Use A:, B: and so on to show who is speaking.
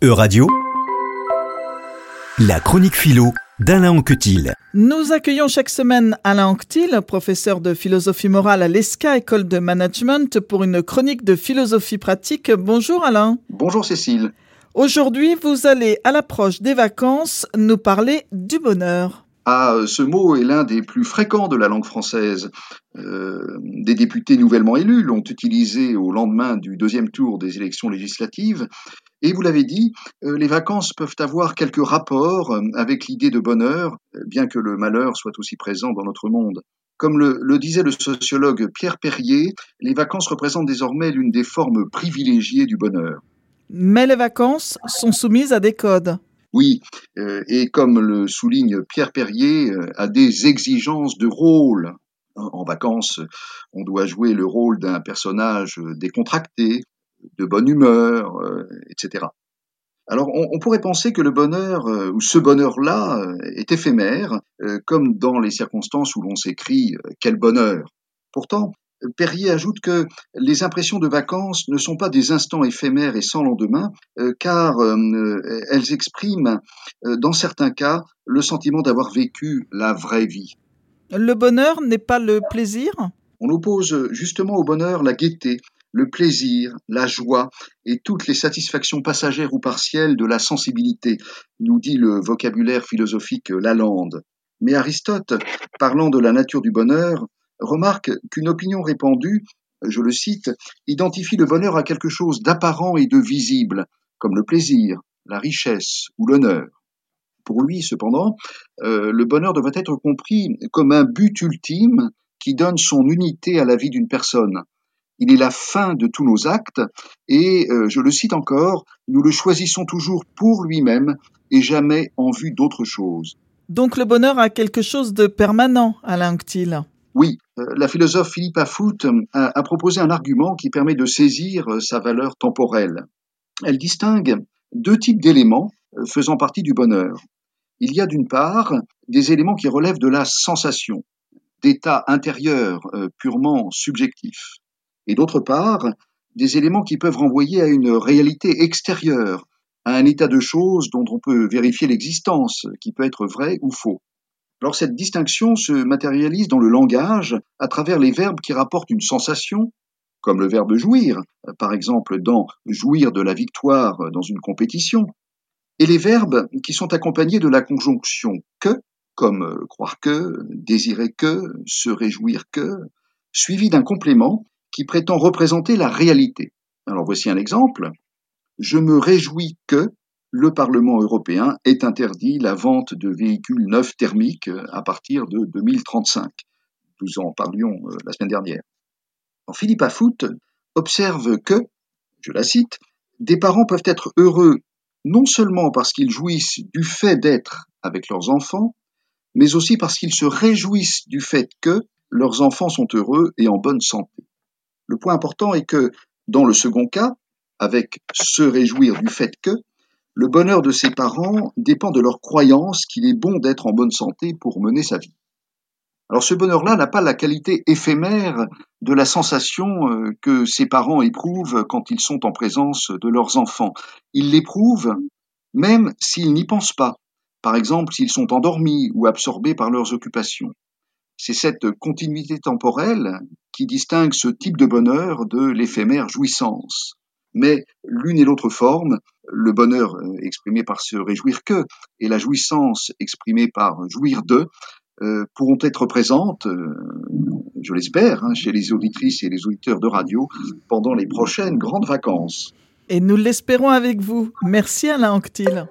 A: E-Radio, la chronique philo d'Alain Anquetil.
B: Nous accueillons chaque semaine Alain Anctil, professeur de philosophie morale à l'ESCA, école de management, pour une chronique de philosophie pratique. Bonjour Alain.
C: Bonjour Cécile.
B: Aujourd'hui, vous allez, à l'approche des vacances, nous parler du bonheur.
C: Ah, ce mot est l'un des plus fréquents de la langue française. Euh, des députés nouvellement élus l'ont utilisé au lendemain du deuxième tour des élections législatives. Et vous l'avez dit, euh, les vacances peuvent avoir quelques rapports euh, avec l'idée de bonheur, bien que le malheur soit aussi présent dans notre monde. Comme le, le, disait le sociologue Pierre Perrier, les vacances représentent désormais l'une des formes privilégiées du bonheur.
B: Mais les vacances sont soumises à des codes.
C: Oui, euh, et comme le souligne Pierre Perrier, euh, à des exigences de rôle. En vacances, on doit jouer le rôle d'un personnage décontracté, de bonne humeur, euh, etc. Alors on, on, pourrait penser que le bonheur, ou ce bonheur-là, est éphémère, comme dans les circonstances où l'on s'écrit quel bonheur. Pourtant, Perrier ajoute que les impressions de vacances ne sont pas des instants éphémères et sans lendemain, euh, car euh, elles expriment, euh, dans certains cas, le sentiment d'avoir vécu la vraie vie.
B: Le bonheur n'est pas le plaisir?
C: On oppose justement au bonheur la gaieté, le plaisir, la joie et toutes les satisfactions passagères ou partielles de la sensibilité, nous dit le vocabulaire philosophique Lalande. Mais Aristote, parlant de la nature du bonheur, remarque qu'une opinion répandue, je le cite, identifie le bonheur à quelque chose d'apparent et de visible, comme le plaisir, la richesse ou l'honneur. Pour lui, cependant, euh, le bonheur devrait être compris comme un but ultime qui donne son unité à la vie d'une personne. Il est la fin de tous nos actes et, euh, je le cite encore, nous le choisissons toujours pour lui-même et jamais en vue d'autre chose.
B: Donc le bonheur a quelque chose de permanent, Alain Ctil.
C: Oui, euh, la philosophe Philippe Afout euh, a, proposé un argument qui permet de saisir euh, sa valeur temporelle. Elle distingue deux types d'éléments faisant partie du bonheur. Il y a d'une part des éléments qui relèvent de la sensation, d'états intérieurs purement subjectifs, et d'autre part des éléments qui peuvent renvoyer à une réalité extérieure, à un état de choses dont on peut vérifier l'existence, qui peut être vrai ou faux. Alors cette distinction se matérialise dans le langage à travers les verbes qui rapportent une sensation, comme le verbe jouir, par exemple dans jouir de la victoire dans une compétition, et les verbes qui sont accompagnés de la conjonction que, comme croire que, désirer que, se réjouir que, suivi d'un complément qui prétend représenter la réalité. Alors voici un exemple. Je me réjouis que le Parlement européen ait interdit la vente de véhicules neufs thermiques euh, à partir de 2035. Nous en parlions euh, la semaine dernière. Philippe Afout observe que, je la cite, des parents peuvent être heureux non seulement parce qu'ils jouissent du fait d'être avec leurs enfants, mais aussi parce qu'ils se réjouissent du fait que leurs enfants sont heureux et en bonne santé. Le point important est que, dans le second cas, avec se réjouir du fait que, le bonheur de ses parents dépend de leur croyance qu'il est bon d'être en bonne santé pour mener sa vie. Alors ce bonheur-là n'a pas la qualité éphémère de la sensation euh, que ses parents éprouvent quand ils sont en présence de leurs enfants. Ils l'éprouvent même s'ils n'y pensent pas, par exemple s'ils sont endormis ou absorbés par leurs occupations. C'est cette continuité temporelle qui distingue ce type de bonheur de l'éphémère jouissance mais l'une et l'autre forme, le bonheur euh, exprimé par se réjouir que et la jouissance exprimée par jouir de, euh, pourront être présentes, euh, je l'espère, hein, chez les auditrices et les auditeurs de radio pendant les prochaines grandes vacances.
B: Et nous l'espérons avec vous. Merci Alain Anctil.